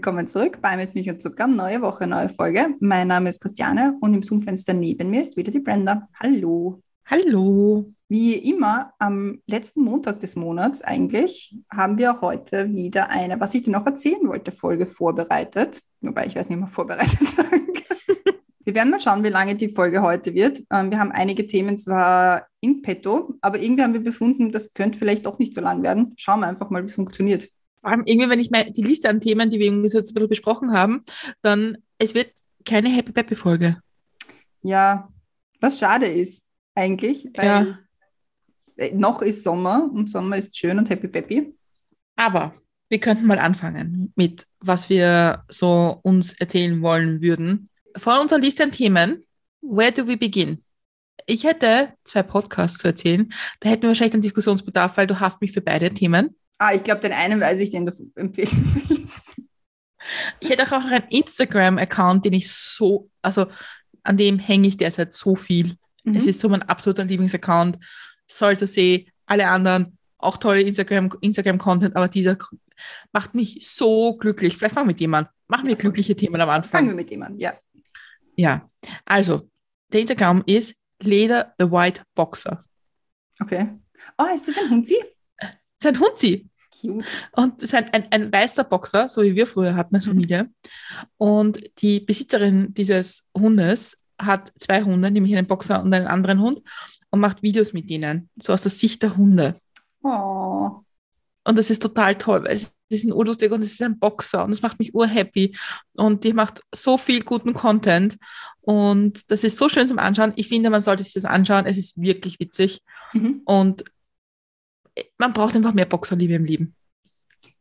Willkommen zurück bei Mit Milch und Zucker. Neue Woche, neue Folge. Mein Name ist Christiane und im Zoom-Fenster neben mir ist wieder die Brenda. Hallo. Hallo. Wie immer am letzten Montag des Monats eigentlich haben wir heute wieder eine, was ich dir noch erzählen wollte, Folge vorbereitet. Wobei ich weiß nicht mehr vorbereitet sagen kann. Wir werden mal schauen, wie lange die Folge heute wird. Ähm, wir haben einige Themen zwar in petto, aber irgendwie haben wir befunden, das könnte vielleicht doch nicht so lang werden. Schauen wir einfach mal, wie es funktioniert. Vor allem irgendwie, wenn ich mir die Liste an Themen, die wir irgendwie so jetzt ein bisschen besprochen haben, dann es wird keine Happy Peppy Folge. Ja, was schade ist eigentlich, weil Ja. äh, noch ist Sommer und Sommer ist schön und happy peppy. Aber wir könnten mal anfangen mit, was wir so uns erzählen wollen würden. Von unserer Liste an Themen, where do we begin? Ich hätte zwei Podcasts zu erzählen. Da hätten wir wahrscheinlich einen Diskussionsbedarf, weil du hast mich für beide Themen. Ah, ich glaube, den einen weiß ich, den du empfehlen willst. Ich hätte auch noch einen Instagram-Account, den ich so, also an dem hänge ich derzeit so viel. Mhm. Es ist so mein absoluter Lieblingsaccount. Sollte sehen, alle anderen auch tolle Instagram, Instagram-Content, aber dieser macht mich so glücklich. Vielleicht fangen wir mit jemand. Machen wir glückliche Themen am Fangen Anfang. wir mit jemandem, ja. Ja, also, der Instagram ist Leder the White Boxer. Okay. Oh, ist das ein Hunzi? Sein Hund sie. Cute. Und das ist ein, ein, ein weißer Boxer, so wie wir früher hatten als Mhm. Familie. Und die Besitzerin dieses Hundes hat zwei Hunde, nämlich einen Boxer und einen anderen Hund, und macht Videos mit denen, so aus der Sicht der Hunde. Oh. Und das ist total toll, weil es ist ein urlustig und es ist ein Boxer und das macht mich urhappy. Und die macht so viel guten Content und das ist so schön zum Anschauen. Ich finde, man sollte sich das anschauen. Es ist wirklich witzig Mhm. und man braucht einfach mehr Boxerliebe im Leben.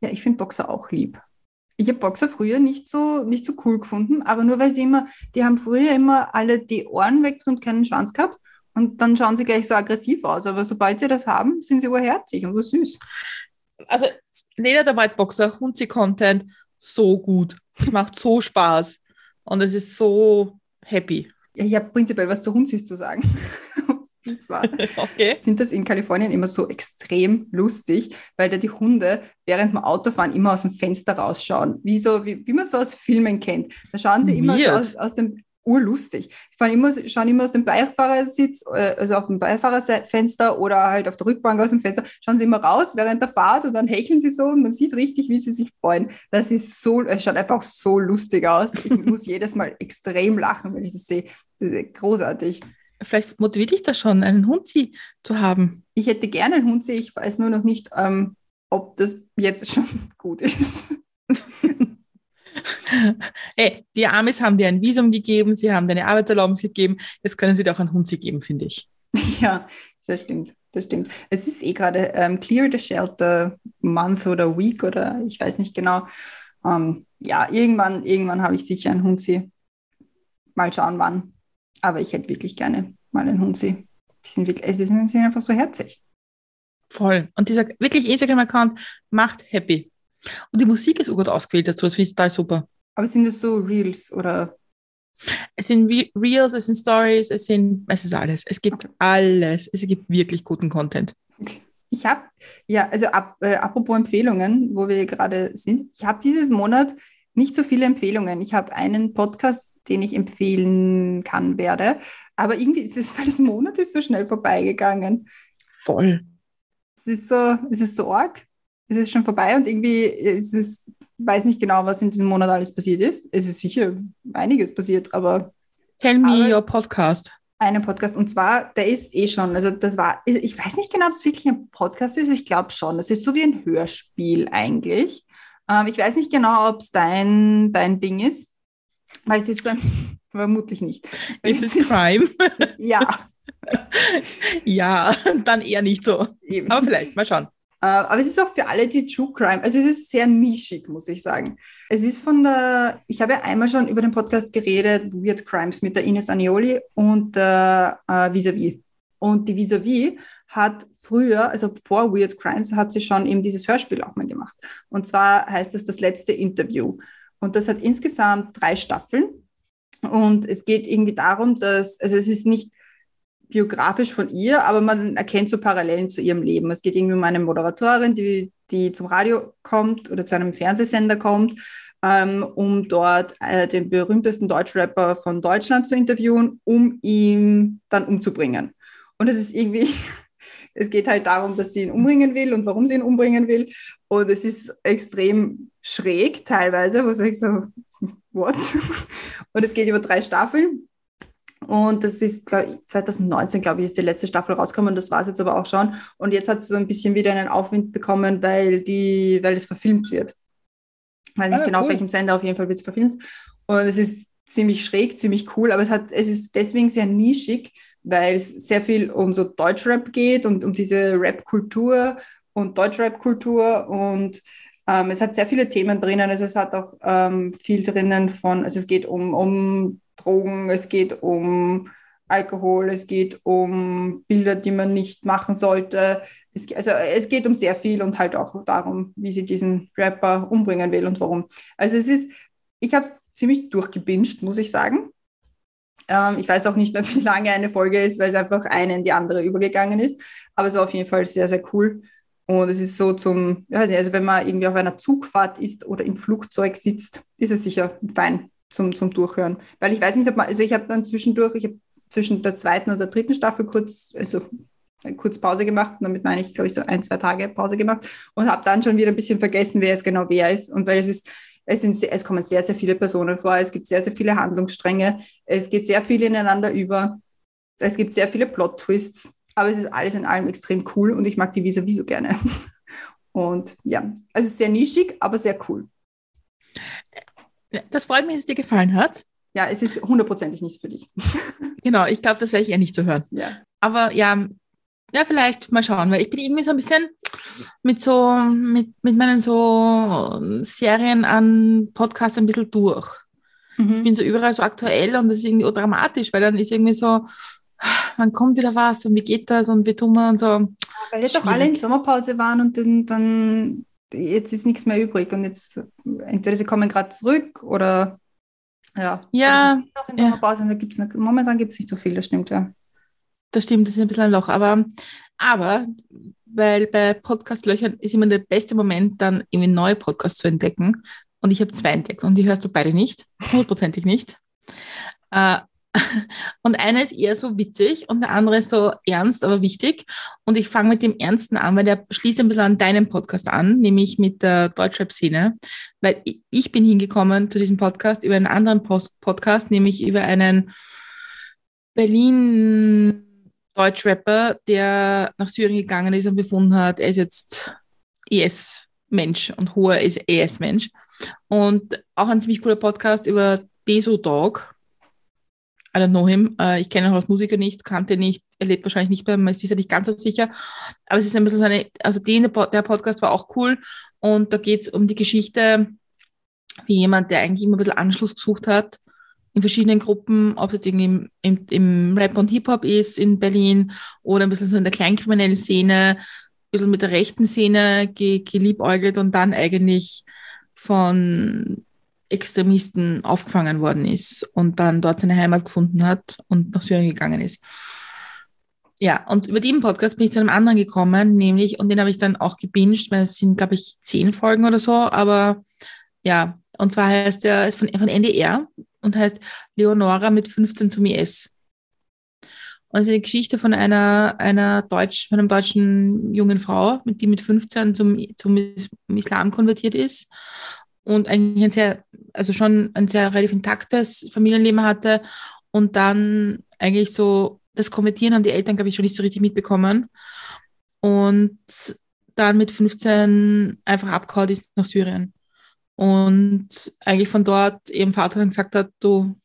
Ja, ich finde Boxer auch lieb. Ich habe Boxer früher nicht so, nicht so cool gefunden, aber nur weil sie immer, die haben früher immer alle die Ohren weg und keinen Schwanz gehabt und dann schauen sie gleich so aggressiv aus. Aber sobald sie das haben, sind sie urherzig und so süß. Also Leder der White Boxer, Hunzi Content, so gut. Macht so Spaß und es ist so happy. Ja, ich habe prinzipiell was zu Hunzis zu sagen. zwar, Okay. Ich finde das in Kalifornien immer so extrem lustig, weil da die Hunde während dem Autofahren immer aus dem Fenster rausschauen, wie, so, wie, wie man so aus Filmen kennt. Da schauen sie immer so aus, aus dem urlustig. Die immer, schauen immer aus dem Beifahrersitz, äh, also auf dem Beifahrerfenster oder halt auf der Rückbank aus dem Fenster, schauen sie immer raus während der Fahrt und dann hecheln sie so und man sieht richtig, wie sie sich freuen. Das ist so, es schaut einfach so lustig aus. Ich muss jedes Mal extrem lachen, wenn ich das sehe. Das ist großartig. Vielleicht motiviert dich das schon, einen Hunzi zu haben. Ich hätte gerne einen Hund, ich weiß nur noch nicht, ähm, ob das jetzt schon gut ist. Ey, die Amis haben dir ein Visum gegeben, sie haben dir eine Arbeitserlaubnis gegeben, jetzt können sie dir auch einen Hunzi geben, finde ich. ja, das stimmt, das stimmt. Es ist eh gerade ähm, Clear the Shelter Month oder Week oder ich weiß nicht genau. Ähm, ja, irgendwann, irgendwann habe ich sicher einen Hundsi. Mal schauen, wann. Aber ich hätte wirklich gerne mal einen Hundsi. Die sind wirklich, es sind, sind einfach so herzig. Voll. Und dieser wirklich Instagram-Account macht happy. Und die Musik ist so gut ausgewählt dazu, das finde ich total super. Aber sind das so Reels oder? Es sind Re Reels, es sind Stories, es sind, es ist alles. Es gibt Okay. alles. Es gibt wirklich guten Content. Ich habe, ja, also ab, äh, apropos Empfehlungen, wo wir gerade sind, ich habe dieses Monat nicht so viele Empfehlungen. Ich habe einen Podcast, den ich empfehlen kann, werde. Aber irgendwie ist es, weil das Monat ist so schnell vorbeigegangen. Voll. Es ist so, es ist so arg. Es ist schon vorbei und irgendwie ist es, weiß nicht genau, was in diesem Monat alles passiert ist. Es ist sicher einiges passiert, aber Tell me Aber- your podcast. einen Podcast. Und zwar, der ist eh schon, also das war, ich weiß nicht genau, ob es wirklich ein Podcast ist, ich glaube schon. Das ist so wie ein Hörspiel eigentlich. Ähm, ich weiß nicht genau, ob es dein, dein Ding ist, weil es ist so ein, vermutlich nicht. Ist es Crime? Ja, ja, dann eher nicht so. eben. Aber vielleicht, mal schauen. Äh, aber es ist auch für alle, die True Crime, also es ist sehr nischig, muss ich sagen. Es ist von der, ich habe ja einmal schon über den Podcast geredet, Weird Crimes mit der Ines Anioli und der äh, Vis-a-vis. Und die Vis-a-vis hat früher, also vor Weird Crimes, hat sie schon eben dieses Hörspiel auch mal gemacht. Und zwar heißt es das letzte Interview. Und das hat insgesamt drei Staffeln. Und es geht irgendwie darum, dass, also es ist nicht biografisch von ihr, aber man erkennt so Parallelen zu ihrem Leben. Es geht irgendwie um eine Moderatorin, die, die zum Radio kommt oder zu einem Fernsehsender kommt, ähm, um dort äh, den berühmtesten Deutschrapper von Deutschland zu interviewen, um ihn dann umzubringen. Und es ist irgendwie, es geht halt darum, dass sie ihn umbringen will und warum sie ihn umbringen will. Und es ist extrem schräg teilweise, wo ich so, what? Und es geht über drei Staffeln. Und das ist, glaub ich, 2019, glaube ich, ist die letzte Staffel rausgekommen. Das war es jetzt aber auch schon. Und jetzt hat es so ein bisschen wieder einen Aufwind bekommen, weil, die, weil es verfilmt wird. Ich weiß nicht ah, genau, cool. welchem Sender, auf jeden Fall wird es verfilmt. Und es ist ziemlich schräg, ziemlich cool, aber es, hat, es ist deswegen sehr nischig, weil es sehr viel um so Deutschrap geht und um diese Rap-Kultur und Deutschrap-Kultur und ähm, es hat sehr viele Themen drinnen. Also es hat auch ähm, viel drinnen von, also es geht um, um Drogen, es geht um Alkohol, es geht um Bilder, die man nicht machen sollte. Es, also es geht um sehr viel und halt auch darum, wie sie diesen Rapper umbringen will und warum. Also es ist, ich habe es ziemlich durchgebinscht, muss ich sagen. Ähm, ich weiß auch nicht mehr, wie lange eine Folge ist, weil es einfach eine in die andere übergegangen ist. Aber es war auf jeden Fall sehr, sehr cool. Und es ist so zum, ich weiß nicht, also wenn man irgendwie auf einer Zugfahrt ist oder im Flugzeug sitzt, ist es sicher fein zum, zum Durchhören. Weil ich weiß nicht, ob man, also ich habe dann zwischendurch, ich habe zwischen der zweiten und der dritten Staffel kurz, also kurz Pause gemacht. Und damit meine ich, glaube ich, so ein, zwei Tage Pause gemacht und habe dann schon wieder ein bisschen vergessen, wer jetzt genau wer ist. Und weil es ist, es, sind, es kommen sehr, sehr viele Personen vor, es gibt sehr, sehr viele Handlungsstränge, es geht sehr viel ineinander über, es gibt sehr viele Plot-Twists, aber es ist alles in allem extrem cool und ich mag die Visa so gerne. Und ja, also sehr nischig, aber sehr cool. Das freut mich, dass es dir gefallen hat. Ja, es ist hundertprozentig nichts für dich. genau, ich glaube, das werde ich eher nicht so hören. Ja. Aber ja, ja, vielleicht mal schauen, weil ich bin irgendwie so ein bisschen mit so, mit, mit meinen so Serien an Podcasts ein bisschen durch. Mhm. Ich bin so überall so aktuell und das ist irgendwie dramatisch, weil dann ist irgendwie so, wann kommt wieder was und wie geht das und wie tun wir und so. Weil jetzt auch alle in Sommerpause waren und dann, dann jetzt ist nichts mehr übrig und jetzt entweder sie kommen gerade zurück oder ja, ja sie sind noch in Sommerpause ja. und da gibt's momentan gibt es nicht so viel, das stimmt ja. Das stimmt, das ist ein bisschen ein Loch, aber, aber weil bei Podcast-Löchern ist immer der beste Moment, dann irgendwie neue Podcasts zu entdecken. Und ich habe zwei entdeckt und die hörst du beide nicht, hundertprozentig nicht. Äh, und einer ist eher so witzig und der andere ist so ernst, aber wichtig. Und ich fange mit dem Ernsten an, weil der schließt ein bisschen an deinem Podcast an, nämlich mit der Deutschrap-Szene. Weil ich bin hingekommen zu diesem Podcast über einen anderen Post Podcast, nämlich über einen Berlin Deutschrapper, der nach Syrien gegangen ist und befunden hat, er ist jetzt ES-Mensch und hoher ES-Mensch. Und auch ein ziemlich cooler Podcast über Deso Dog I don't know him. Äh, ich kenne ihn als Musiker nicht, kannte nicht, er lebt wahrscheinlich nicht mehr, man ist sich nicht ganz so sicher. Aber es ist ein bisschen so eine, also den, der Podcast war auch cool und da geht es um die Geschichte, wie jemand, der eigentlich immer ein bisschen Anschluss gesucht hat in verschiedenen Gruppen, ob es jetzt irgendwie im, im, im Rap und Hip-Hop ist in Berlin oder ein bisschen so in der kleinkriminellen Szene, ein bisschen mit der rechten Szene ge, geliebäugelt und dann eigentlich von Extremisten aufgefangen worden ist und dann dort seine Heimat gefunden hat und nach Syrien gegangen ist. Ja, und über den Podcast bin ich zu einem anderen gekommen, nämlich, und den habe ich dann auch gebinged, weil es sind, glaube ich, zehn Folgen oder so, aber ja, und zwar heißt der, ist von, von NDR und heißt Leonora mit 15 zum IS. Und es ist eine Geschichte von einer, einer Deutsch, von einem deutschen jungen Frau, die mit 15 zum, zum Islam konvertiert ist und eigentlich ein sehr, also schon ein sehr relativ intaktes Familienleben hatte und dann eigentlich so das Konvertieren haben die Eltern, glaube ich, schon nicht so richtig mitbekommen und dann mit 15 einfach abgehauen ist nach Syrien. Und eigentlich von dort ihrem Vater dann gesagt hat, du,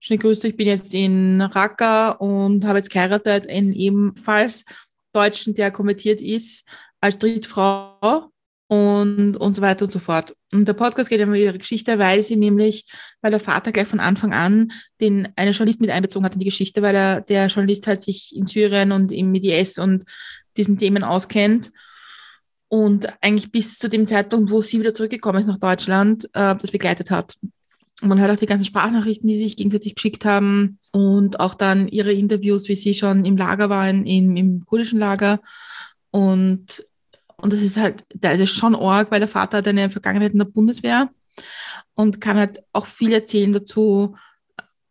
schöne Grüße, ich bin jetzt in Raqqa und habe jetzt geheiratet, einen ebenfalls Deutschen, der konvertiert ist, als Drittfrau und, und so weiter und so fort. Und der Podcast geht über ihre Geschichte, weil sie nämlich, weil der Vater gleich von Anfang an den eine Journalist mit einbezogen hat in die Geschichte, weil er, der Journalist halt sich in Syrien und im IDS und diesen Themen auskennt. Und eigentlich bis zu dem Zeitpunkt, wo sie wieder zurückgekommen ist nach Deutschland, äh, das begleitet hat. Und man hört auch die ganzen Sprachnachrichten, die sich gegenseitig geschickt haben und auch dann ihre Interviews, wie sie schon im Lager waren, im, im kurdischen Lager. Und und das ist halt, da ist es schon arg, weil der Vater hat eine Vergangenheit in der Bundeswehr und kann halt auch viel erzählen dazu,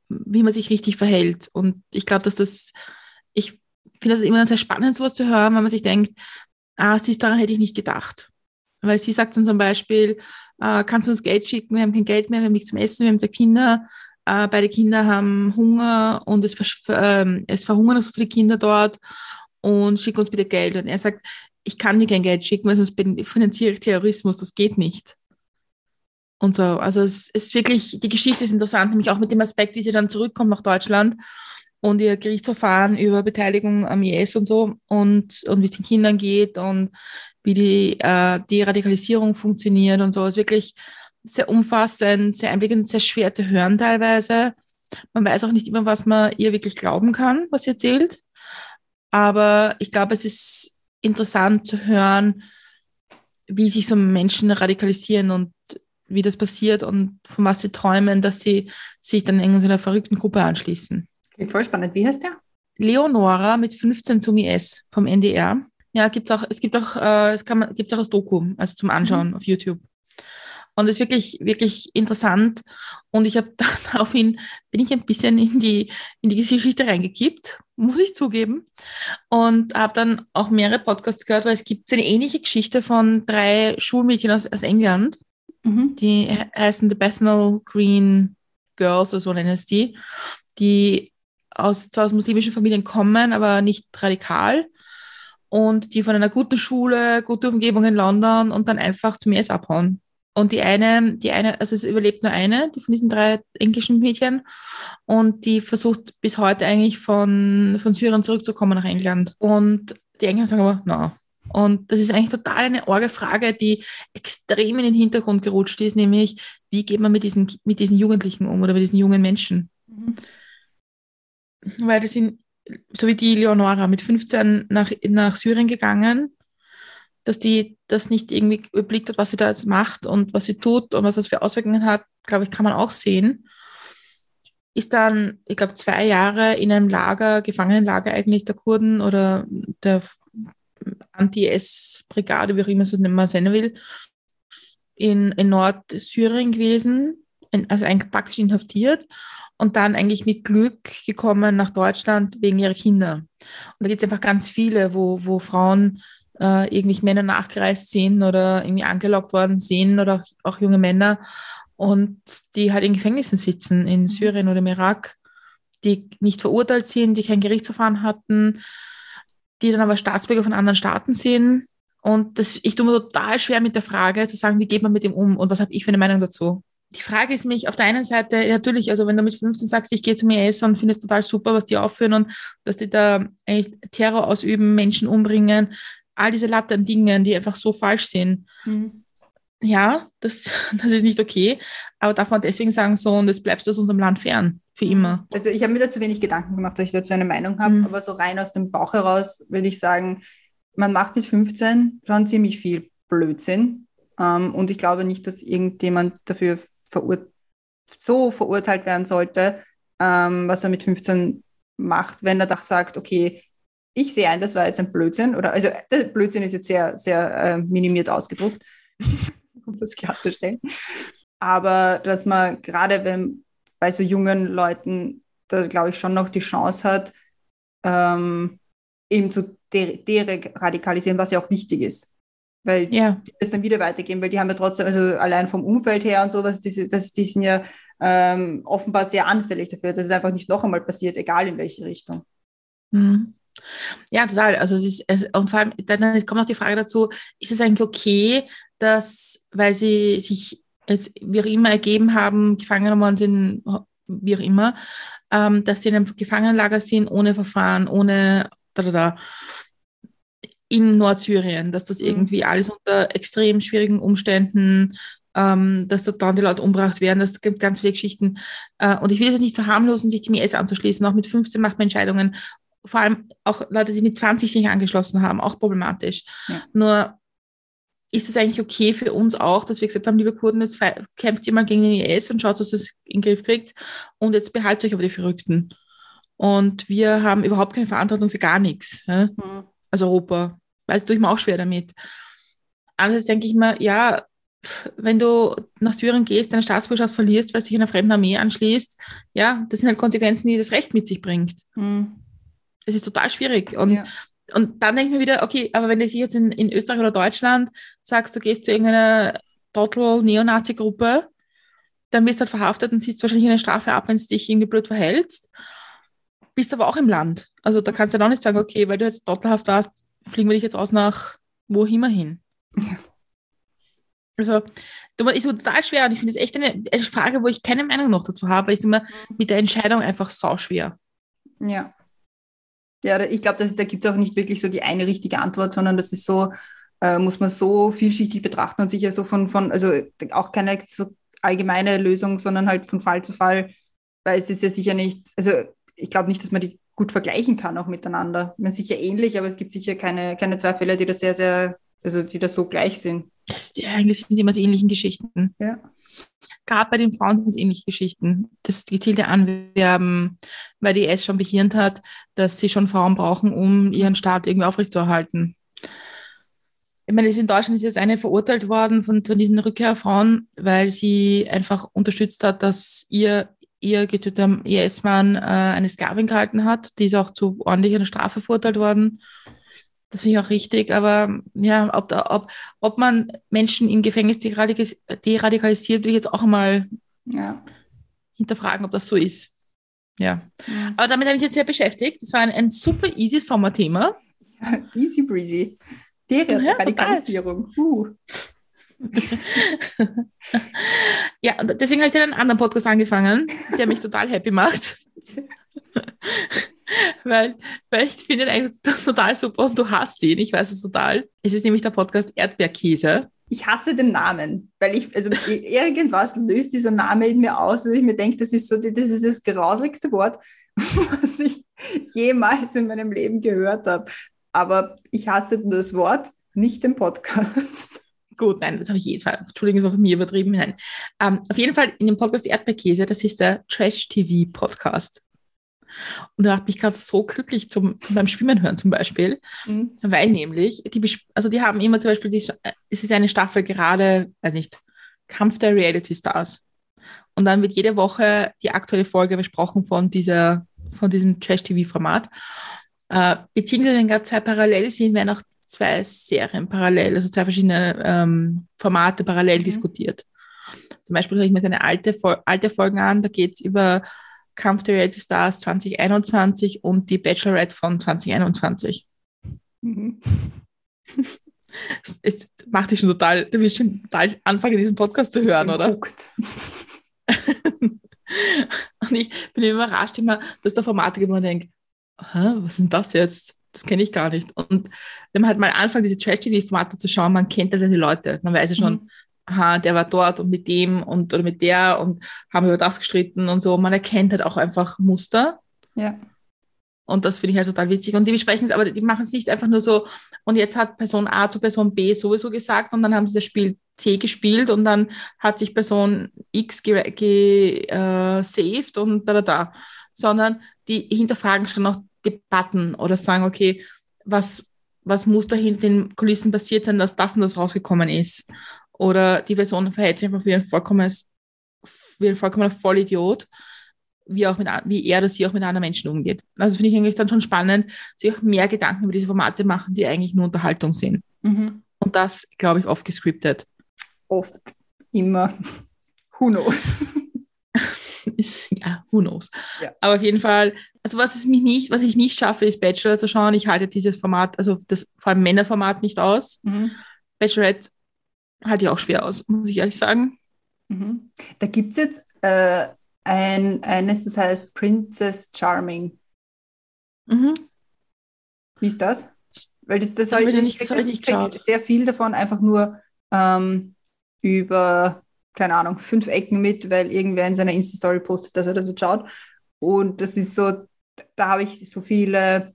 wie man sich richtig verhält. Und ich glaube, dass das, ich finde das immer sehr spannend, sowas zu hören, wenn man sich denkt, ah, siehst, daran hätte ich nicht gedacht. Weil sie sagt dann zum Beispiel, äh, kannst du uns Geld schicken, wir haben kein Geld mehr, wir haben nichts zum Essen, wir haben zwei Kinder, äh, beide Kinder haben Hunger und es, äh, es verhungern so viele Kinder dort und schick uns bitte Geld. Und er sagt, ich kann dir kein Geld schicken, weil sonst finanziere ich Terrorismus, das geht nicht. Und so, also es ist wirklich, die Geschichte ist interessant, nämlich auch mit dem Aspekt, wie sie dann zurückkommt nach Deutschland und ihr Gerichtsverfahren über Beteiligung am IS und so und, und wie es den Kindern geht und wie die, äh, die Radikalisierung funktioniert und so. Es ist wirklich sehr umfassend, sehr einblickend, sehr schwer zu hören teilweise. Man weiß auch nicht immer, was man ihr wirklich glauben kann, was sie erzählt. Aber ich glaube, es ist interessant zu hören, wie sich so Menschen radikalisieren und wie das passiert und von was sie träumen, dass sie sich dann in so einer verrückten Gruppe anschließen. Klingt voll spannend. Wie heißt der? Leonora mit 15 zum IS vom NDR. Ja, gibt's auch, es gibt auch, äh, es kann man, gibt's auch als Doku, also zum Anschauen mhm. auf YouTube. Und es ist wirklich, wirklich interessant. Und ich habe daraufhin, bin ich ein bisschen in die, in die Geschichte reingekippt, muss ich zugeben. Und habe dann auch mehrere Podcasts gehört, weil es gibt eine ähnliche Geschichte von drei Schulmädchen aus, aus England. Mhm. Die heißen The Bethnal Green Girls oder so nennen es die, die aus, zwar aus muslimischen Familien kommen, aber nicht radikal und die von einer guten Schule, gute Umgebung in London und dann einfach zum IS abhauen. Und die eine, die eine, also es überlebt nur eine, die von diesen drei englischen Mädchen. Und die versucht bis heute eigentlich von, von Syrien zurückzukommen nach England. Und die Engländer sagen aber, na. Und das ist eigentlich total eine orge Frage, die extrem in den Hintergrund gerutscht ist, nämlich, wie geht man mit diesen, mit diesen Jugendlichen um oder mit diesen jungen Menschen? Mhm. Weil das sind, so wie die Leonora, mit 15 nach, nach Syrien gegangen dass die das nicht irgendwie überblickt hat, was sie da jetzt macht und was sie tut und was das für Auswirkungen hat, glaube ich, kann man auch sehen. Ist dann, ich glaube, zwei Jahre in einem Lager, Gefangenenlager eigentlich der Kurden oder der Anti-S-Brigade, wie auch immer man es nennen will, in, in Nordsyrien gewesen, in, also eigentlich praktisch inhaftiert und dann eigentlich mit Glück gekommen nach Deutschland wegen ihrer Kinder. Und da gibt es einfach ganz viele, wo, wo Frauen äh, irgendwelche Männer nachgereist sind oder irgendwie angelockt worden sind oder auch, auch junge Männer und die halt in Gefängnissen sitzen in mhm. Syrien oder im Irak, die nicht verurteilt sind, die kein Gerichtsverfahren hatten, die dann aber Staatsbürger von anderen Staaten sind. Und das, ich tue mir total schwer mit der Frage zu sagen, wie geht man mit dem um und was habe ich für eine Meinung dazu? Die Frage ist mich auf der einen Seite, natürlich, also wenn du mit 15 sagst, ich gehe zum IS und finde es total super, was die aufführen und dass die da eigentlich Terror ausüben, Menschen umbringen, all diese Latte an Dingen, die einfach so falsch sind. Mhm. Ja, das, das ist nicht okay. Aber darf man deswegen sagen, so, und es bleibt aus unserem Land fern, für mhm. immer. Also ich habe mir dazu wenig Gedanken gemacht, dass ich dazu eine Meinung habe, mhm. aber so rein aus dem Bauch heraus würde ich sagen, man macht mit 15 schon ziemlich viel Blödsinn. Ähm, und ich glaube nicht, dass irgendjemand dafür verur so verurteilt werden sollte, ähm, was er mit 15 macht, wenn er doch sagt, okay, ich sehe ein, das war jetzt ein Blödsinn, oder also der Blödsinn ist jetzt sehr, sehr äh, minimiert ausgedruckt, um das klarzustellen. Aber dass man gerade wenn bei so jungen Leuten, da glaube ich schon noch die Chance hat, ähm, eben zu deradikalisieren, was ja auch wichtig ist. Weil ja. die das dann wieder weitergeben, weil die haben ja trotzdem, also allein vom Umfeld her und sowas, die, das, die sind ja ähm, offenbar sehr anfällig dafür, dass es einfach nicht noch einmal passiert, egal in welche Richtung. Mhm. Ja, total. Also es ist, es, und vor allem, dann kommt noch die Frage dazu, ist es eigentlich okay, dass, weil sie sich jetzt wie auch immer ergeben haben, gefangen worden sind, wie auch immer, ähm, dass sie in einem Gefangenenlager sind, ohne Verfahren, ohne da, da, da. In Nordsyrien, dass das Mhm. irgendwie alles unter extrem schwierigen Umständen, ähm, dass dort dann die Leute umgebracht werden, das gibt ganz viele Geschichten. Äh, und ich will es jetzt nicht verharmlosen, sich dem IS anzuschließen. Auch mit 15 macht man Entscheidungen. Vor allem auch Leute, die mit 20 sich angeschlossen haben, auch problematisch. Ja. Nur ist es eigentlich okay für uns auch, dass wir gesagt haben, liebe Kurden, jetzt kämpft ihr mal gegen den IS und schaut, dass ihr es in den Griff kriegt und jetzt behaltet euch aber die Verrückten. Und wir haben überhaupt keine Verantwortung für gar nichts, ja? Mhm. als Europa. Also tue ich mir auch schwer damit. Andererseits denke ich mir, ja, wenn du nach Syrien gehst, deine Staatsbürgerschaft verlierst, weil du dich einer fremden Armee anschließt, ja, das sind halt Konsequenzen, die das Recht mit sich bringt. Mhm. Es ist total schwierig. Und Ja. und dann denke ich mir wieder, okay, aber wenn du dich jetzt in, in Österreich oder Deutschland sagst, du gehst zu irgendeiner Trottel-Neonazi-Gruppe, dann wirst du halt verhaftet und ziehst wahrscheinlich eine Strafe ab, wenn du dich irgendwie blöd verhältst. Bist aber auch im Land. Also da kannst du dann auch nicht sagen, okay, weil du jetzt trottelhaft warst, fliegen wir dich jetzt aus nach wo immer hin. Ja. Also, du, ist total schwer und ich finde es echt eine, eine Frage, wo ich keine Meinung noch dazu habe, weil ich mir mit der Entscheidung einfach sau schwer. Ja. Ja, ich glaube, da gibt es auch nicht wirklich so die eine richtige Antwort, sondern das ist so, äh, muss man so vielschichtig betrachten und sicher so von, von, also auch keine so allgemeine Lösung, sondern halt von Fall zu Fall, weil es ist ja sicher nicht, also ich glaube nicht, dass man die gut vergleichen kann auch miteinander. Man ist sicher ähnlich, aber es gibt sicher keine, keine zwei Fälle, die da sehr, sehr, also die da so gleich sind. Das, ja, eigentlich sind die immer die ähnlichen Geschichten. Ja. Gerade bei den Frauen sind es ähnliche Geschichten. Das gezielte Anwerben, weil die IS schon behirnt hat, dass sie schon Frauen brauchen, um ihren Staat irgendwie aufrechtzuerhalten. Ich meine, in Deutschland ist jetzt eine verurteilt worden von, von diesen Rückkehrfrauen, weil sie einfach unterstützt hat, dass ihr, ihr getöteter IS-Mann äh, eine Sklavin gehalten hat. Die ist auch zu ordentlicher Strafe verurteilt worden. Das finde ich auch richtig, aber ja, ob, da, ob, ob man Menschen im Gefängnis deradikalis- deradikalisiert, will ich jetzt auch mal Ja. hinterfragen, ob das so ist. Ja. Mhm. Aber damit habe ich jetzt sehr beschäftigt. Das war ein, ein super easy Sommerthema. Easy breezy. Die Ja. Uh. Ja, und deswegen habe ich dann einen anderen Podcast angefangen, der mich total happy macht. weil, weil ich finde ihn eigentlich total super und du hast ihn. Ich weiß es total. Es ist nämlich der Podcast Erdbeerkäse. Ich hasse den Namen, weil ich, also irgendwas löst dieser Name in mir aus, dass ich mir denke, das ist so, das ist das grauslichste Wort, was ich jemals in meinem Leben gehört habe. Aber ich hasse das Wort, nicht den Podcast. Gut, nein, das habe ich jedes Mal. Entschuldigung, das war von mir übertrieben. Nein. Ähm, auf jeden Fall in dem Podcast Erdbeerkäse, das ist der Trash-TV-Podcast. Und da habe ich gerade so glücklich zum, zum beim Schwimmen hören zum Beispiel, Mhm. weil nämlich, die, also die haben immer zum Beispiel, die, es ist eine Staffel gerade, weiß nicht, Kampf der Reality Stars. Und dann wird jede Woche die aktuelle Folge besprochen von, dieser, von diesem Trash-TV-Format. Äh, beziehungsweise wenn gerade zwei parallel sind, werden auch zwei Serien parallel, also zwei verschiedene ähm, Formate parallel Mhm. diskutiert. Zum Beispiel höre ich mir jetzt eine alte, alte Folgen an, da geht es über Kampf der Reality Stars 2021 und die Bachelorette von 2021. Mhm. Es, macht dich schon total, du willst schon total anfangen, diesen Podcast zu hören, oder? Und ich bin immer überrascht immer, dass da Formate gibt, wo man denkt, was denn das jetzt? Das kenne ich gar nicht. Und wenn man halt mal anfängt, diese Trash-TV-Formate zu schauen, man kennt ja dann die Leute. Man weiß ja schon, Mhm. aha, der war dort und mit dem und oder mit der und haben über das gestritten und so. Man erkennt halt auch einfach Muster. Ja. Und das finde ich halt total witzig. Und die besprechen es, aber die machen es nicht einfach nur so, und jetzt hat Person A zu Person B sowieso gesagt und dann haben sie das Spiel C gespielt und dann hat sich Person X gesaved ge, äh, und da, da, da. Sondern die hinterfragen schon noch Debatten oder sagen, okay, was, was muss da hinter den Kulissen passiert sein, dass das und das rausgekommen ist? Oder die Person verhält sich einfach wie ein vollkommenes, wie ein vollkommener Vollidiot wie, auch mit, wie er oder sie auch mit anderen Menschen umgeht. Also finde ich eigentlich dann schon spannend, sich auch mehr Gedanken über diese Formate machen, die eigentlich nur Unterhaltung sind. Mhm. Und das, glaube ich, oft gescriptet. Oft. Immer. Who knows? Ja, who knows. Ja. Aber auf jeden Fall, also was es mich nicht, was ich nicht schaffe, ist Bachelor zu schauen. Ich halte dieses Format, also das vor allem Männerformat nicht aus. Mhm. Bachelorette halte ich auch schwer aus, muss ich ehrlich sagen. Mhm. Da gibt es jetzt äh, ein, eines, das heißt Princess Charming. Mhm. Wie ist das? Weil das, das, Das habe hab ich ich, nicht- das ich nicht sehr viel davon einfach nur ähm, über, keine Ahnung, fünf Ecken mit, weil irgendwer in seiner Insta-Story postet, dass er das jetzt schaut. Und das ist so, da habe ich so viele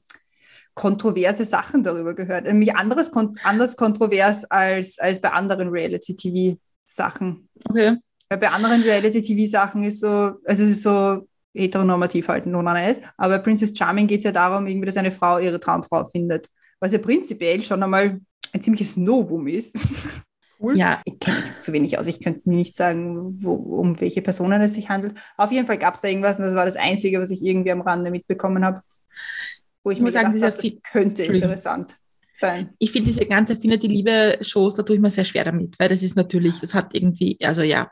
kontroverse Sachen darüber gehört. Nämlich anderes, anders kontrovers als, als bei anderen Reality-TV-Sachen. Okay. Weil bei anderen Reality-TV-Sachen ist so, also es ist so heteronormativ halt nur noch nicht. Aber bei Princess Charming geht es ja darum, irgendwie, dass eine Frau ihre Traumfrau findet. Was ja prinzipiell schon einmal ein ziemliches Novum ist. cool. Ja. Ich kenne mich zu wenig aus. Ich könnte mir nicht sagen, wo, um welche Personen es sich handelt. Auf jeden Fall gab es da irgendwas und das war das Einzige, was ich irgendwie am Rande mitbekommen habe. Wo ich, Ich mir muss sagen, dieser habe, Fi- das könnte interessant sein. Ich finde diese ganze Findet die Liebe-Shows, da tue ich mir sehr schwer damit, weil das ist natürlich, das hat irgendwie, also ja,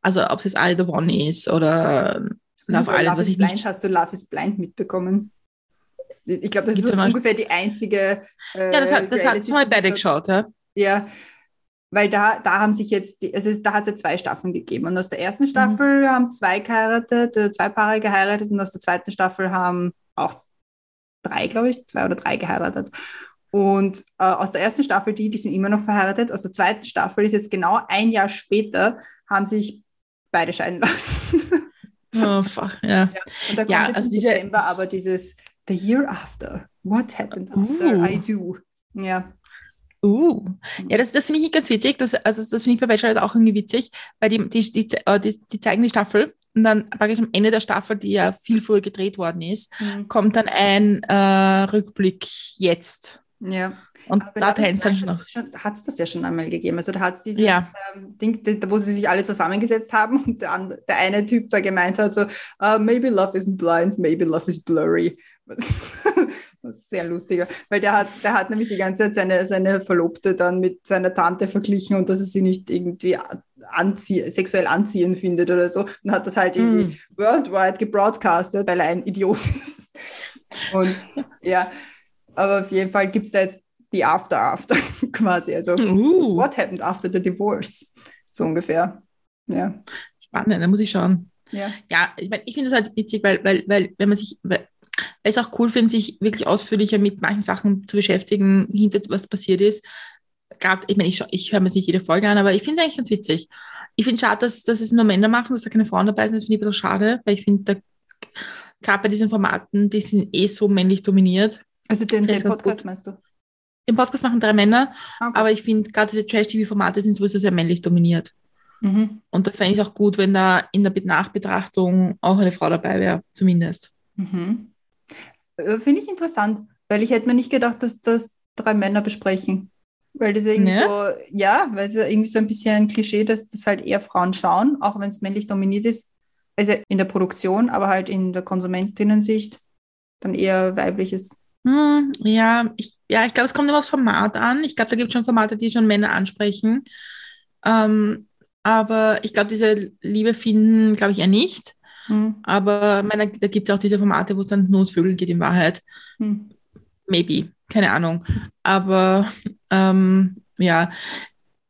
also ob es jetzt All the One ist oder Love Über Island, Love was is ich Blind nicht. hast du Love is Blind mitbekommen. Ich glaube, das ist Gibt's so ja noch- ungefähr die einzige. Äh, Ja, das hat, das hat, das habe ich beide geschaut, ja. Ja, weil da, da haben sich jetzt, die, also da hat es ja zwei Staffeln gegeben. Und aus der Mhm. ersten Staffel haben zwei geheiratet, äh, zwei Paare geheiratet und aus der zweiten Staffel haben auch drei, glaube ich, zwei oder drei geheiratet. Und äh, aus der ersten Staffel, die, die sind immer noch verheiratet. Aus der zweiten Staffel ist jetzt genau ein Jahr später, haben sich beide scheiden lassen. Oh, fuck, ja. Und da kommt Ja, jetzt also im diese- September aber dieses The Year After. What happened after Uh. I do? Ja. Uh. Ja, das, das finde ich ganz witzig. Das, also das finde ich bei Bachelor auch irgendwie witzig, weil die, die, die, äh, die, die zeigen die Staffel und dann praktisch am Ende der Staffel, die ja viel früher gedreht worden ist, Mhm. kommt dann ein äh, Rückblick jetzt. Ja. Und Aber da teilen dann schon noch. Hat es das ja schon einmal gegeben. Also da hat es dieses Ja. ähm, Ding, wo sie sich alle zusammengesetzt haben und der, der eine Typ da gemeint hat, so, "Uh, maybe love isn't blind, maybe love is blurry. Das ist sehr lustiger, weil der hat, der hat nämlich die ganze Zeit seine, seine Verlobte dann mit seiner Tante verglichen und dass er sie nicht irgendwie anzie sexuell anziehend findet oder so und hat das halt irgendwie Mm. worldwide gebroadcastet, weil er ein Idiot ist. Und ja, aber auf jeden Fall gibt es da jetzt die After After quasi. Also, Uh, what happened after the divorce? So ungefähr. Ja. spannend, da muss ich schauen. Ja. Ja, ich meine, ich finde es halt witzig, weil, weil, weil, wenn man sich, weil, es auch cool finde, sich wirklich ausführlicher mit manchen Sachen zu beschäftigen, hinter was passiert ist. Gerade, ich meine, ich, ich höre mir jetzt nicht jede Folge an, aber ich finde es eigentlich ganz witzig. Ich finde es schade, dass, dass es nur Männer machen, dass da keine Frauen dabei sind. Das finde ich ein bisschen schade, weil ich finde, da- gerade bei diesen Formaten, die sind eh so männlich dominiert. Also den, den Podcast gut. meinst du? Den Podcast machen drei Männer, Okay. aber ich finde, gerade diese Trash-TV-Formate sind sowieso sehr männlich dominiert. Mhm. Und da fände ich es auch gut, wenn da in der Nachbetrachtung auch eine Frau dabei wäre, zumindest. Mhm. Äh, Finde ich interessant, weil ich hätte mir nicht gedacht, dass das drei Männer besprechen. Weil das irgendwie Ne? so, ja, weil es ja irgendwie so ein bisschen ein Klischee, dass das halt eher Frauen schauen, auch wenn es männlich dominiert ist. Also in der Produktion, aber halt in der Konsumentinnensicht dann eher weiblich ist. Hm, ja, ich, ja, ich glaube, es kommt immer aufs Format an. Ich glaube, da gibt es schon Formate, die schon Männer ansprechen. Ähm, aber ich glaube, diese Liebe finden, glaube ich, eher nicht. Hm. Aber meine, da gibt es auch diese Formate, wo es dann nur ums Vögeln geht in Wahrheit. Hm. Maybe, keine Ahnung. Aber ähm, ja,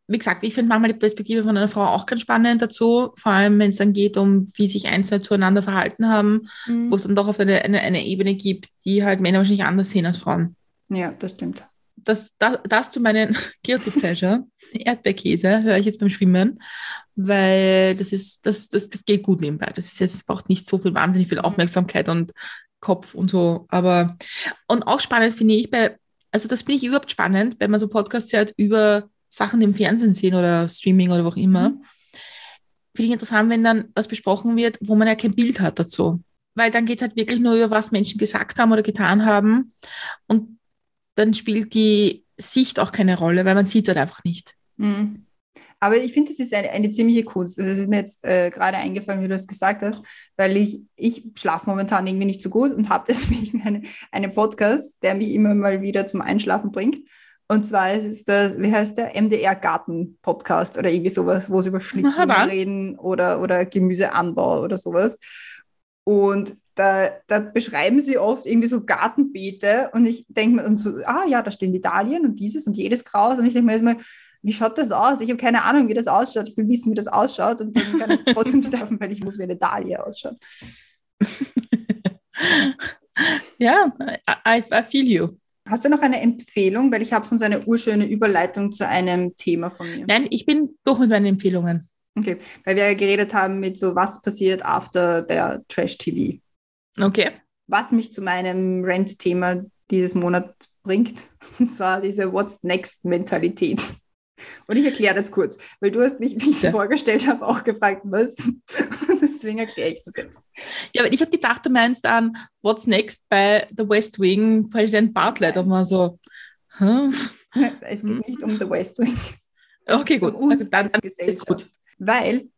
wie gesagt, ich finde manchmal die Perspektive von einer Frau auch ganz spannend dazu, vor allem wenn es dann geht um, wie sich Einzelne zueinander verhalten haben, Hm. wo es dann doch auf eine, eine, eine Ebene gibt, die halt Männer wahrscheinlich anders sehen als Frauen. Ja, das stimmt. Das, das, das zu meinen Guilty Pleasure, Erdbeerkäse, höre ich jetzt beim Schwimmen, weil das ist, das, das, das geht gut nebenbei. Das ist jetzt, braucht nicht so viel, wahnsinnig viel Aufmerksamkeit und Kopf und so. Aber, und auch spannend finde ich bei, also das finde ich überhaupt spannend, wenn man so Podcasts hört über Sachen, im Fernsehen sehen oder Streaming oder wo auch immer. Mhm. Finde ich interessant, wenn dann was besprochen wird, wo man ja kein Bild hat dazu. Weil dann geht es halt wirklich nur über, was Menschen gesagt haben oder getan haben. Und dann spielt die Sicht auch keine Rolle, weil man sieht es halt einfach nicht. Mhm. Aber ich finde, das ist eine, eine ziemliche Kunst. Das ist mir jetzt äh, gerade eingefallen, wie du das gesagt hast, weil ich, ich schlafe momentan irgendwie nicht so gut und habe deswegen eine, einen Podcast, der mich immer mal wieder zum Einschlafen bringt. Und zwar ist es der, wie heißt der, MDR Garten Podcast oder irgendwie sowas, wo sie über Schlitten reden oder, oder Gemüseanbau oder sowas. Und da, da beschreiben sie oft irgendwie so Gartenbeete und ich denke mir und so, ah ja, da stehen die Dahlien und dieses und jedes Kraut und ich denke mir erstmal, wie schaut das aus? Ich habe keine Ahnung, wie das ausschaut. Ich will wissen, wie das ausschaut und dann kann ich trotzdem nicht davon, weil ich muss, wie eine Dahlie ausschaut. ja, I, I feel you. Hast du noch eine Empfehlung? Weil ich habe sonst eine urschöne Überleitung zu einem Thema von mir. Nein, ich bin durch mit meinen Empfehlungen. Okay, weil wir ja geredet haben mit so, was passiert after der Trash-TV. Okay. Was mich zu meinem Rent-Thema dieses Monat bringt, und zwar diese What's Next-Mentalität. Und ich erkläre das kurz, weil du hast mich, wie ich es Ja. vorgestellt habe, auch gefragt, was. Deswegen erkläre ich das jetzt. Ja, aber ich habe gedacht, du meinst an What's Next bei The West Wing, Präsident Bartlett. Und man so, hä? Es geht nicht um The West Wing. Okay, gut. Um Also dann, dann ist gut. Weil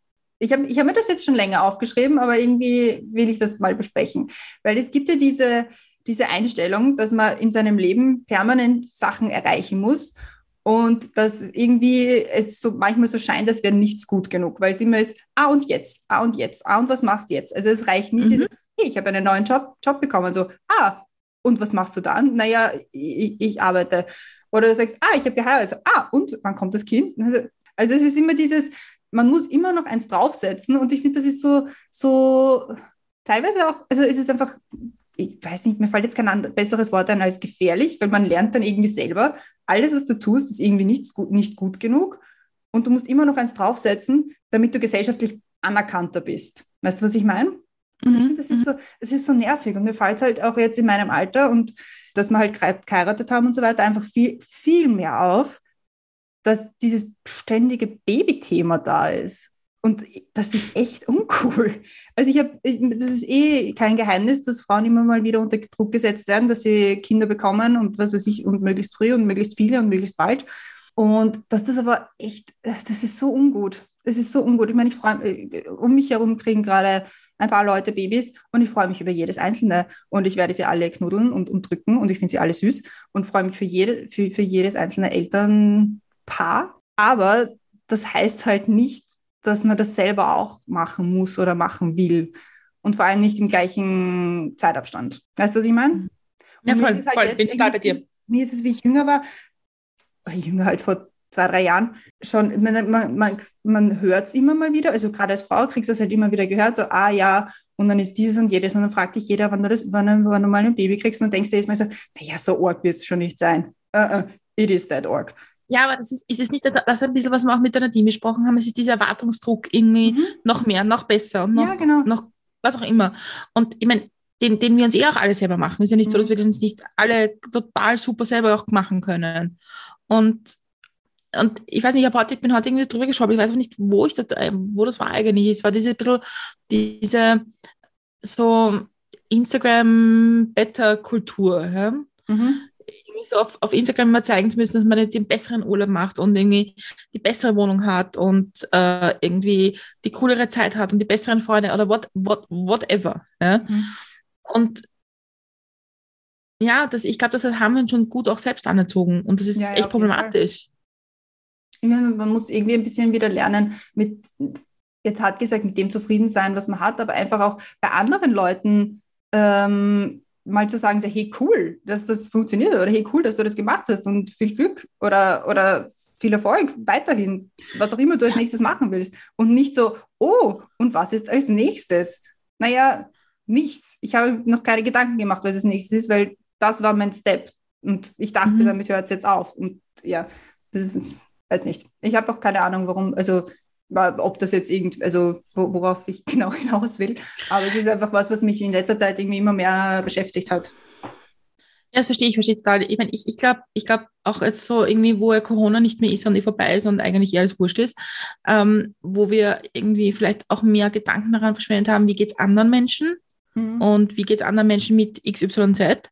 ich habe ich hab mir das jetzt schon länger aufgeschrieben, aber irgendwie will ich das mal besprechen. Weil es gibt ja diese, diese Einstellung, dass man in seinem Leben permanent Sachen erreichen muss und dass irgendwie es so manchmal so scheint, als wäre nichts gut genug, weil es immer ist, ah und jetzt, ah und jetzt, ah und was machst du jetzt? Also es reicht nie, Mhm. dieses, hey, ich habe einen neuen Job, Job bekommen, so, ah, und was machst du dann? Naja, ich, ich arbeite. Oder du sagst, ah, ich habe geheiratet, so, ah, und wann kommt das Kind? Also, also es ist immer dieses, man muss immer noch eins draufsetzen und ich finde, das ist so, so teilweise auch, also es ist einfach, ich weiß nicht, mir fällt jetzt kein besseres Wort ein als gefährlich, weil man lernt dann irgendwie selber, alles, was du tust, ist irgendwie nicht gut, nicht gut genug und du musst immer noch eins draufsetzen, damit du gesellschaftlich anerkannter bist. Weißt du, was ich meine? Ich Mhm. finde, das ist, so, das ist so nervig und mir fällt es halt auch jetzt in meinem Alter und dass wir halt gehei- geheiratet haben und so weiter einfach viel, viel mehr auf, dass dieses ständige Babythema da ist. Und das ist echt uncool. Also ich habe, das ist eh kein Geheimnis, dass Frauen immer mal wieder unter Druck gesetzt werden, dass sie Kinder bekommen und was weiß ich, und möglichst früh und möglichst viele und möglichst bald. Und dass das aber echt, das ist so ungut. Das ist so ungut. Ich meine, ich freue mich, um mich herum kriegen gerade ein paar Leute Babys und ich freue mich über jedes einzelne und ich werde sie alle knuddeln und, und drücken und ich finde sie alle süß und freue mich für, jede, für, für jedes einzelne Elternpaar. Aber das heißt halt nicht, dass man das selber auch machen muss oder machen will. Und vor allem nicht im gleichen Zeitabstand. Weißt du, was ich meine? Ja, mir voll, ist es halt voll. Bin total bei dir. Mir ist es, wie ich jünger war, äh, jünger halt vor zwei, drei Jahren, schon, man, man, man, hört es immer mal wieder, also gerade als Frau kriegst du es halt immer wieder gehört, so, ah ja, und dann ist dieses und jedes und dann fragt dich jeder, wann du, das, wann, du- wann du mal ein Baby kriegst und denkst dir jedes Mal so, naja, so arg wird es schon nicht sein. Uh, uh, it is that arg. Ja, aber das ist, ist es nicht das ein bisschen, was wir auch mit der Nadine besprochen haben, es ist dieser Erwartungsdruck irgendwie noch mehr, noch besser und noch, Ja, genau. noch was auch immer. Und ich meine, den, den wir uns eh auch alle selber machen. Ist ja nicht so, Mhm. dass wir den uns nicht alle total super selber auch machen können. Und, und ich weiß nicht, ich, heute, ich bin heute irgendwie drüber geschaut, ich weiß auch nicht, wo ich das, äh, wo das war eigentlich. Es war diese bisschen, diese so Instagram-Better-Kultur. Ja? Mhm. Irgendwie so auf, auf Instagram immer zeigen zu müssen, dass man nicht den besseren Urlaub macht und irgendwie die bessere Wohnung hat und äh, irgendwie die coolere Zeit hat und die besseren Freunde oder what, what, whatever. Ja? Mhm. Und ja, das, ich glaube, das haben wir schon gut auch selbst anerzogen und das ist Ja, ja, echt problematisch. Ich meine, man muss irgendwie ein bisschen wieder lernen, mit, jetzt hat gesagt, mit dem zufrieden sein, was man hat, aber einfach auch bei anderen Leuten ähm, mal zu sagen, so, hey, cool, dass das funktioniert oder hey, cool, dass du das gemacht hast und viel Glück oder, oder viel Erfolg weiterhin, was auch immer du als nächstes machen willst. Und nicht so, oh, und was ist als nächstes? Naja, nichts. Ich habe noch keine Gedanken gemacht, was als nächstes ist, weil das war mein Step. Und ich dachte, Mhm. damit hört es jetzt auf. Und ja, das ist, weiß nicht. Ich habe auch keine Ahnung, warum, also ob das jetzt irgend, also wo- worauf ich genau hinaus will. Aber es ist einfach was, was mich in letzter Zeit irgendwie immer mehr beschäftigt hat. Ja, das verstehe ich, verstehe total. Ich meine, ich, ich glaube ich glaub auch jetzt so irgendwie, wo Corona nicht mehr ist und eh vorbei ist und eigentlich eh alles wurscht ist, ähm, wo wir irgendwie vielleicht auch mehr Gedanken daran verschwendet haben, wie geht es anderen Menschen und wie geht es anderen Menschen mit XYZ,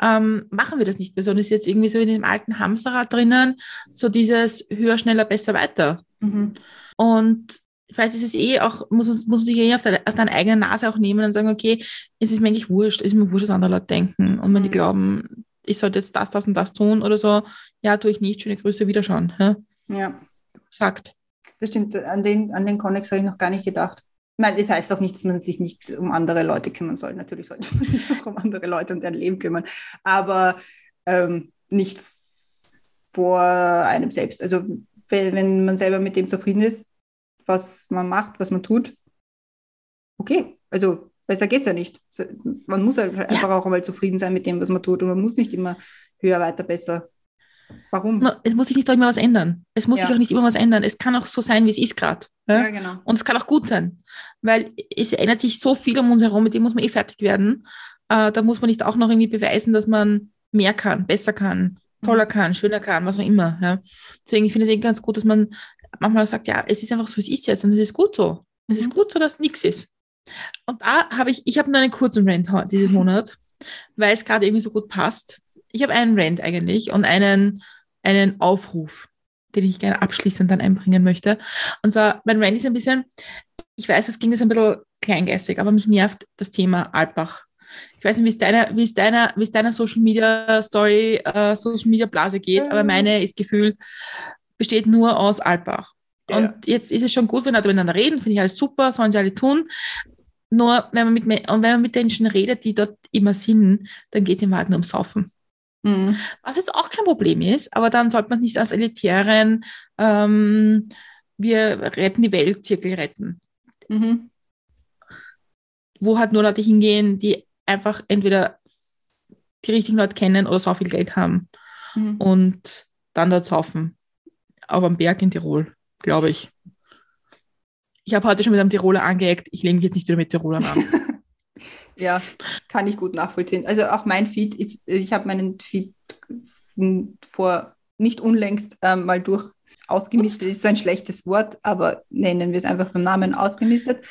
ähm, machen wir das nicht mehr, sondern ist jetzt irgendwie so in dem alten Hamsterrad drinnen, so dieses höher, schneller, besser, weiter. Mhm. Und vielleicht ist es eh auch, muss man, muss man sich eh auf, seine, auf deine eigene Nase auch nehmen und sagen, okay, es ist mir eigentlich wurscht, es ist mir wurscht, was andere Leute denken. Und wenn die Mhm. glauben, ich sollte jetzt das, das und das tun oder so, ja, tue ich nicht, schöne Grüße, wiederschauen. Ja? Ja, Sagt. das stimmt. An den, an den Connex habe ich noch gar nicht gedacht. Ich meine, das heißt auch nicht, dass man sich nicht um andere Leute kümmern soll. Natürlich sollte man sich auch um andere Leute und deren Leben kümmern, aber ähm, nicht vor einem selbst. Also wenn, wenn man selber mit dem zufrieden ist, was man macht, was man tut, okay. Also besser geht es ja nicht. Man muss halt einfach auch einmal zufrieden sein mit dem, was man tut. Und man muss nicht immer höher, weiter, besser. Warum? Es muss sich nicht immer was ändern. Es muss Ja. sich auch nicht immer was ändern. Es kann auch so sein, wie es ist gerade. Ja? Ja, genau. Und es kann auch gut sein, weil es ändert sich so viel um uns herum, mit dem muss man eh fertig werden. Äh, da muss man nicht auch noch irgendwie beweisen, dass man mehr kann, besser kann, toller kann, schöner kann, was auch immer. Ja. Deswegen ich finde es eh ganz gut, dass man manchmal sagt, ja, es ist einfach so, es ist jetzt und es ist gut so. Es ist Mhm. gut so, dass nichts ist. Und da habe ich, ich habe nur einen kurzen Rant dieses Monat, weil es gerade irgendwie so gut passt. Ich habe einen Rant eigentlich und einen, einen Aufruf, den ich gerne abschließend dann einbringen möchte. Und zwar, mein Rant ist ein bisschen, ich weiß, es ging jetzt ein bisschen kleingeistig, aber mich nervt das Thema Alpbach. Ich weiß nicht, wie es deiner, wie es deiner, wie es deiner Social Media Story, äh, Social Media Blase geht, aber Mhm. meine ist gefühlt, besteht nur aus Alpbach. Ja. Und jetzt ist es schon gut, wenn Leute miteinander reden, finde ich alles super, sollen sie alle tun. Nur, wenn man mit, und wenn man mit Menschen redet, die dort immer sind, dann geht es im Wahrheit nur ums Saufen. Mhm. Was jetzt auch kein Problem ist, aber dann sollte man nicht als elitären, ähm, wir retten die Welt, Zirkel retten. Mhm. Wo halt nur Leute hingehen, die einfach entweder die richtigen Leute kennen oder so viel Geld haben Mhm. und dann dort saufen. Auf am Berg in Tirol, glaube ich. Ich habe heute schon mit einem Tiroler angeeckt. Ich lege mich jetzt nicht wieder mit Tirolern an. Ja, kann ich gut nachvollziehen. Also auch mein Feed ist, ich habe meinen Feed vor nicht unlängst ähm, mal durch ausgemistet, ist so ein schlechtes Wort, aber nennen wir es einfach beim Namen ausgemistet.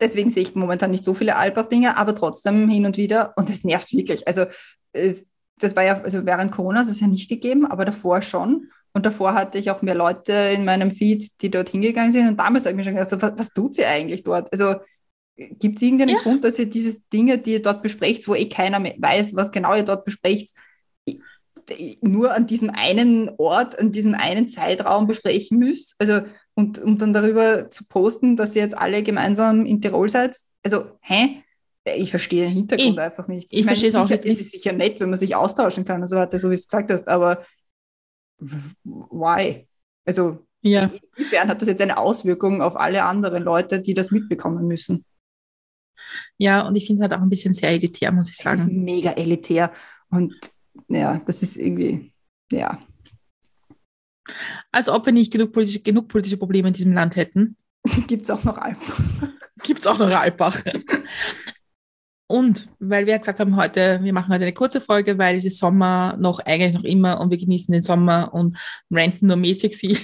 Deswegen sehe ich momentan nicht so viele Albach-Dinge, aber trotzdem hin und wieder und es nervt wirklich. Also es, das war ja, also während Corona hat es ja nicht gegeben, aber davor schon. Und davor hatte ich auch mehr Leute in meinem Feed, die dort hingegangen sind. Und damals habe ich mir schon gedacht, so, was, was tut sie eigentlich dort? Also gibt es irgendeinen Ja. Grund, dass ihr diese Dinge, die ihr dort besprecht, wo eh keiner mehr weiß, was genau ihr dort besprecht, nur an diesem einen Ort, an diesem einen Zeitraum besprechen müsst? Also und um dann darüber zu posten, dass ihr jetzt alle gemeinsam in Tirol seid? Also, hä? Ich verstehe den Hintergrund Ich- einfach nicht. ich verstehe es auch sicher- nicht. Es ist sicher nett, wenn man sich austauschen kann und so weiter, so wie du es gesagt hast, aber why? Also, ja. inwiefern hat das jetzt eine Auswirkung auf alle anderen Leute, die das mitbekommen müssen? ja, und ich finde es halt auch ein bisschen sehr elitär, muss ich Es ist sagen. mega elitär und ja, das ist irgendwie, ja, Als ob wir nicht genug politische, genug politische Probleme in diesem Land hätten. gibt es auch noch einfach. gibt es auch noch Alpbach. Und weil wir gesagt haben, heute, wir machen heute eine kurze Folge, weil es ist Sommer noch eigentlich noch immer und wir genießen den Sommer und renten nur mäßig viel,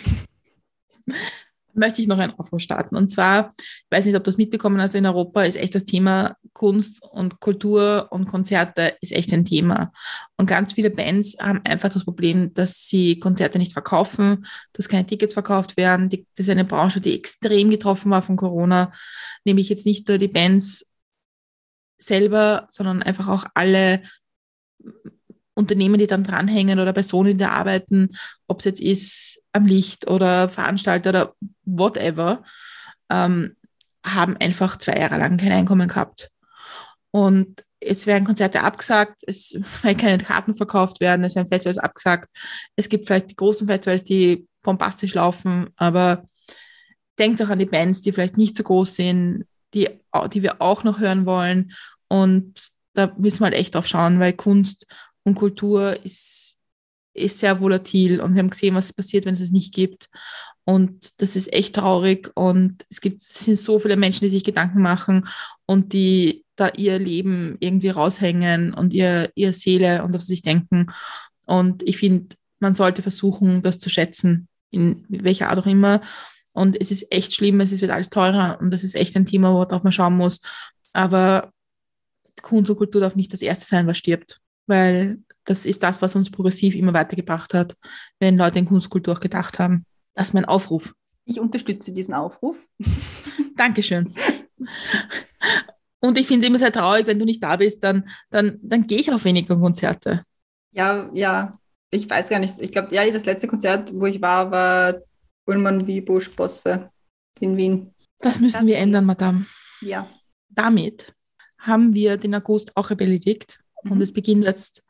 möchte ich noch einen Aufruf starten. Und zwar, ich weiß nicht, ob du es mitbekommen hast, in Europa ist echt das Thema Kunst und Kultur und Konzerte ist echt ein Thema. Und ganz viele Bands haben einfach das Problem, dass sie Konzerte nicht verkaufen, dass keine Tickets verkauft werden. Die, das ist eine Branche, die extrem getroffen war von Corona nämlich jetzt nicht nur die Bands selber, sondern einfach auch alle Unternehmen, die dann dranhängen oder Personen, die da arbeiten, ob es jetzt ist am Licht oder Veranstalter oder whatever, ähm, haben einfach zwei Jahre lang kein Einkommen gehabt. Und es werden Konzerte abgesagt, es werden keine Karten verkauft werden, es werden Festivals abgesagt. Es gibt vielleicht die großen Festivals, die bombastisch laufen, aber denkt auch an die Bands, die vielleicht nicht so groß sind, die, die wir auch noch hören wollen. Und da müssen wir halt echt drauf schauen, weil Kunst und Kultur ist, ist sehr volatil und wir haben gesehen, was passiert, wenn es es nicht gibt. Und das ist echt traurig und es gibt, es sind so viele Menschen, die sich Gedanken machen und die da ihr Leben irgendwie raushängen und ihr, ihr Seele und auf sich denken. Und ich finde, man sollte versuchen, das zu schätzen, in welcher Art auch immer. Und es ist echt schlimm, es wird alles teurer und das ist echt ein Thema, worauf man schauen muss. Aber Kunst und Kultur darf nicht das Erste sein, was stirbt, weil das ist das, was uns progressiv immer weitergebracht hat, wenn Leute in Kunst und Kultur auch gedacht haben. Das ist mein Aufruf. Ich unterstütze diesen Aufruf. Dankeschön. Und ich finde es immer sehr traurig, wenn du nicht da bist, dann, dann, dann gehe ich auf weniger Konzerte. Ja, ja, ich weiß gar nicht. Ich glaube, ja, das letzte Konzert, wo ich war, war Ullmann wie Busch Bosse in Wien. Das müssen wir ändern, Madame. Ja. Damit haben wir den August auch erledigt und Mhm. es beginnt jetzt.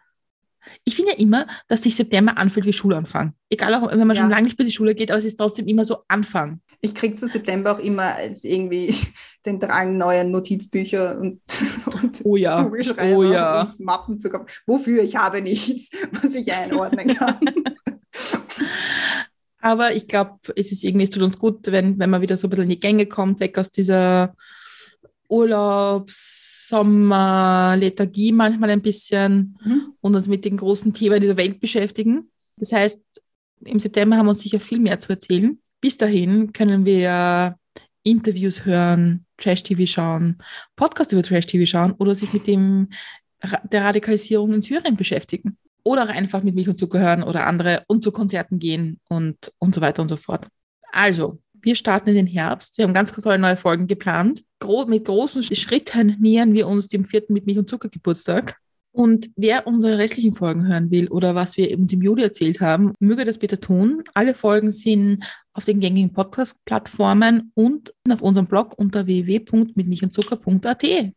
Ich finde ja immer, dass sich September anfühlt wie Schulanfang. Egal auch, wenn man Ja. schon lange nicht mehr in die Schule geht, aber es ist trotzdem immer so Anfang. Ich kriege zu September auch immer irgendwie den Drang, neue Notizbücher und, und Oh ja, Kugelschreiber oh ja. und Mappen zu kaufen. Wofür? Ich habe nichts, was ich einordnen kann. Aber ich glaube, es ist irgendwie, es tut uns gut, wenn, wenn man wieder so ein bisschen in die Gänge kommt, weg aus dieser Urlaubs-, Sommer-, Lethargie manchmal ein bisschen Mhm. und uns mit den großen Themen dieser Welt beschäftigen. Das heißt, im September haben wir uns sicher viel mehr zu erzählen. Bis dahin können wir Interviews hören, Trash-TV schauen, Podcast über Trash-TV schauen oder sich mit dem, der Radikalisierung in Syrien beschäftigen. Oder auch einfach mit Milch und Zucker hören oder andere und zu Konzerten gehen und, und so weiter und so fort. Also, wir starten in den Herbst. Wir haben ganz tolle neue Folgen geplant. Gro mit großen Schritten nähern wir uns dem vierten mit Milch und Zucker Geburtstag. Und wer unsere restlichen Folgen hören will oder was wir uns im Juli erzählt haben, möge das bitte tun. Alle Folgen sind auf den gängigen Podcast-Plattformen und auf unserem Blog unter www.mitmilchundzucker.at